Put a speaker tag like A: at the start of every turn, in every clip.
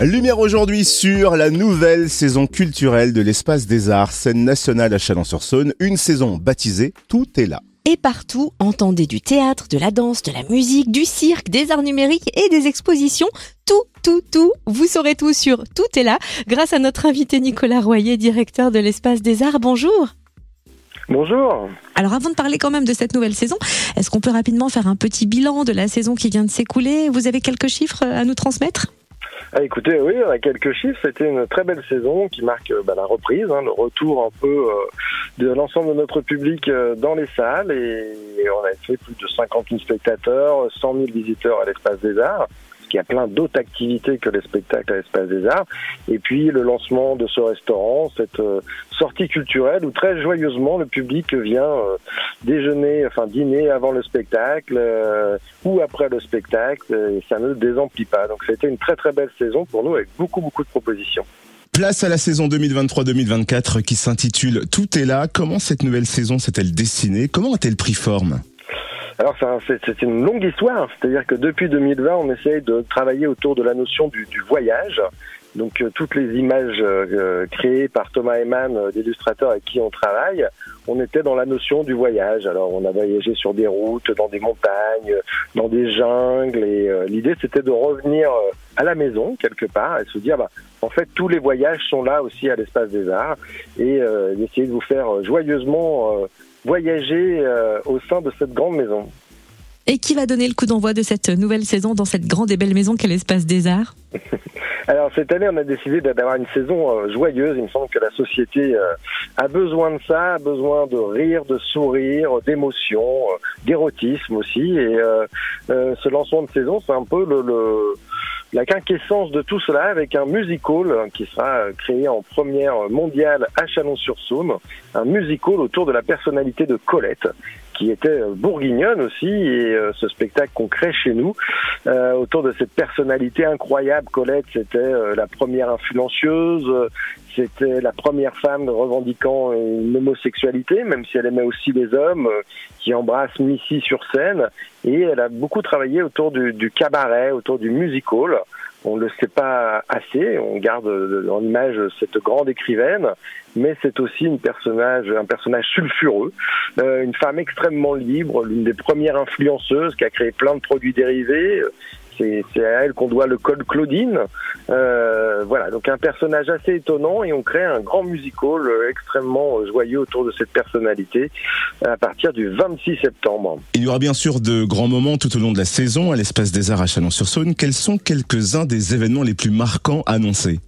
A: Lumière aujourd'hui sur la nouvelle saison culturelle de l'Espace des Arts, scène nationale à Chalon-sur-Saône, une saison baptisée Tout est là.
B: Et partout, entendez du théâtre, de la danse, de la musique, du cirque, des arts numériques et des expositions. Tout, tout, tout. Vous saurez tout sur Tout est là grâce à notre invité Nicolas Royer, directeur de l'Espace des Arts. Bonjour.
C: Bonjour.
B: Alors avant de parler quand même de cette nouvelle saison, est-ce qu'on peut rapidement faire un petit bilan de la saison qui vient de s'écouler? Vous avez quelques chiffres à nous transmettre?
C: Ah, écoutez, oui, on a quelques chiffres. C'était une très belle saison qui marque bah, la reprise, hein, le retour un peu euh, de l'ensemble de notre public euh, dans les salles. Et, on a fait plus de 50 000 spectateurs, 100 000 visiteurs à l'espace des arts qu'il y a plein d'autres activités que les spectacles à l'espace des arts. Et puis le lancement de ce restaurant, cette euh, sortie culturelle où très joyeusement le public vient euh, déjeuner, enfin dîner avant le spectacle euh, ou après le spectacle. Et ça ne désemplit pas. Donc c'était une très très belle saison pour nous avec beaucoup beaucoup de propositions.
A: Place à la saison 2023-2024 qui s'intitule Tout est là. Comment cette nouvelle saison s'est-elle dessinée? Comment a-t-elle pris forme?
C: Alors c'est une longue histoire, c'est-à-dire que depuis 2020, on essaye de travailler autour de la notion du, voyage. Donc euh, toutes les images euh, créées par Thomas Eman, euh, l'illustrateur avec qui on travaille, on était dans la notion du voyage. Alors on a voyagé sur des routes, dans des montagnes, dans des jungles, et l'idée c'était de revenir à la maison quelque part et se dire bah, en fait tous les voyages sont là aussi à l'espace des arts et d'essayer de vous faire joyeusement voyager euh, au sein de cette grande maison.
B: Et qui va donner le coup d'envoi de cette nouvelle saison dans cette grande et belle maison qu'est l'Espace des Arts?
C: Alors cette année, on a décidé d'avoir une saison euh, joyeuse. Il me semble que la société euh, a besoin de ça, a besoin de rire, de sourire, d'émotion, d'érotisme aussi. Et ce lancement de saison, c'est un peu le, le la quinquessence de tout cela avec un musical qui sera créé en première mondiale à Chalon-sur-Saône, un musical autour de la personnalité de Colette qui était bourguignonne aussi, et euh, ce spectacle qu'on crée chez nous, euh, autour de cette personnalité incroyable. Colette, c'était euh, la première influencieuse, c'était la première femme revendiquant une homosexualité, même si elle aimait aussi les hommes, qui embrasse Missy sur scène, et elle a beaucoup travaillé autour du, du cabaret, autour du musical on ne le sait pas assez, on garde en image cette grande écrivaine, mais c'est aussi une personnage, un personnage sulfureux, euh, une femme extrêmement libre, l'une des premières influenceuses qui a créé plein de produits dérivés, c'est à elle qu'on doit le code Claudine. Euh, voilà, donc un personnage assez étonnant et on crée un grand musical euh, extrêmement euh, joyeux autour de cette personnalité à partir du 26 septembre.
A: Il y aura bien sûr de grands moments tout au long de la saison à l'Espace des Arts à Chalon-sur-Saône. Quels sont quelques-uns des événements les plus marquants annoncés?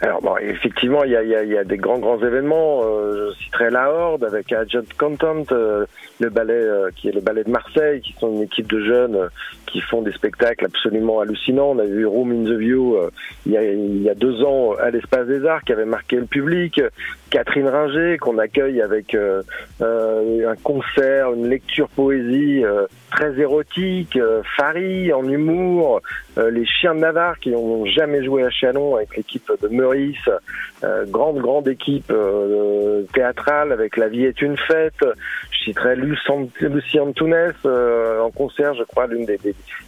C: Alors bon, effectivement, il y a, y, a, y a, des grands grands événements. Euh, je citerai la Horde avec Agent Content, euh, le ballet euh, qui est le ballet de Marseille, qui sont une équipe de jeunes qui font des spectacles absolument hallucinants. On a vu Room in the View il y, a, y a, deux ans à l'Espace des Arts qui avait marqué le public. Catherine Ringer qu'on accueille avec un concert, une lecture poésie très érotique, Farid en humour, les Chiens de Navarre qui n'ont jamais joué à Chalon avec l'équipe de Euh, grande grande équipe euh, théâtrale avec La vie est une fête. Je citerai Lucie Antunes euh, en concert, je crois l'une des,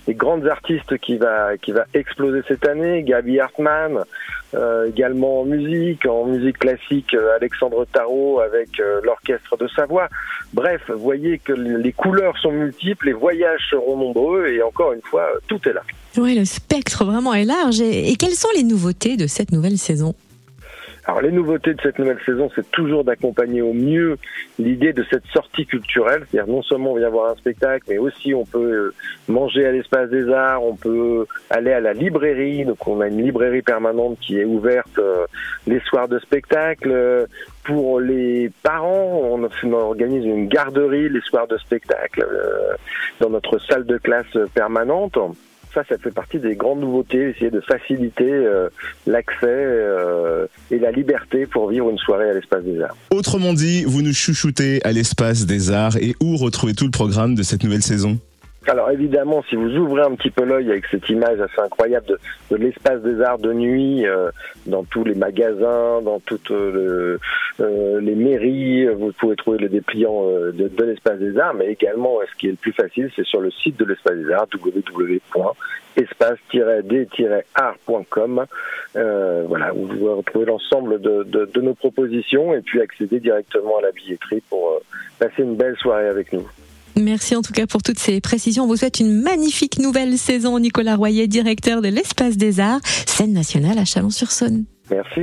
C: des, grandes artistes qui va qui va exploser cette année. Gabi Hartmann, également en musique, en musique classique, Alexandre Tarot avec l'orchestre de Savoie. Bref, voyez que les couleurs sont multiples, les voyages seront nombreux et encore une fois, tout est là.
B: Oui, le spectre vraiment est large. Et, quelles sont les nouveautés de cette nouvelle saison?
C: Alors les nouveautés de cette nouvelle saison, c'est toujours d'accompagner au mieux l'idée de cette sortie culturelle, c'est-à-dire non seulement on vient voir un spectacle, mais aussi on peut euh, manger à l'espace des arts, on peut aller à la librairie, donc on a une librairie permanente qui est ouverte euh, les soirs de spectacle. Pour les parents, on organise une garderie les soirs de spectacle euh, dans notre salle de classe permanente ça, ça fait partie des grandes nouveautés, essayer de faciliter euh, l'accès euh, et la liberté pour vivre une soirée à l'espace des arts.
A: Autrement dit, vous nous chouchoutez à l'espace des arts et où retrouver tout le programme de cette nouvelle saison?
C: Alors évidemment, si vous ouvrez un petit peu l'œil avec cette image assez incroyable de, de l'espace des arts de nuit, euh, dans tous les magasins, dans toutes euh, euh, les mairies, vous pouvez trouver le dépliant de, de l'espace des arts, mais également, ce qui est le plus facile, c'est sur le site de l'espace des arts, www.espace-d-art.com. voilà, où vous pouvez retrouver l'ensemble de, de, nos propositions et puis accéder directement à la billetterie pour passer une belle soirée avec nous.
B: Merci en tout cas pour toutes ces précisions. On vous souhaite une magnifique nouvelle saison. Nicolas Royer, directeur de l'Espace des Arts, scène nationale à Chalon-sur-Saône.
C: Merci.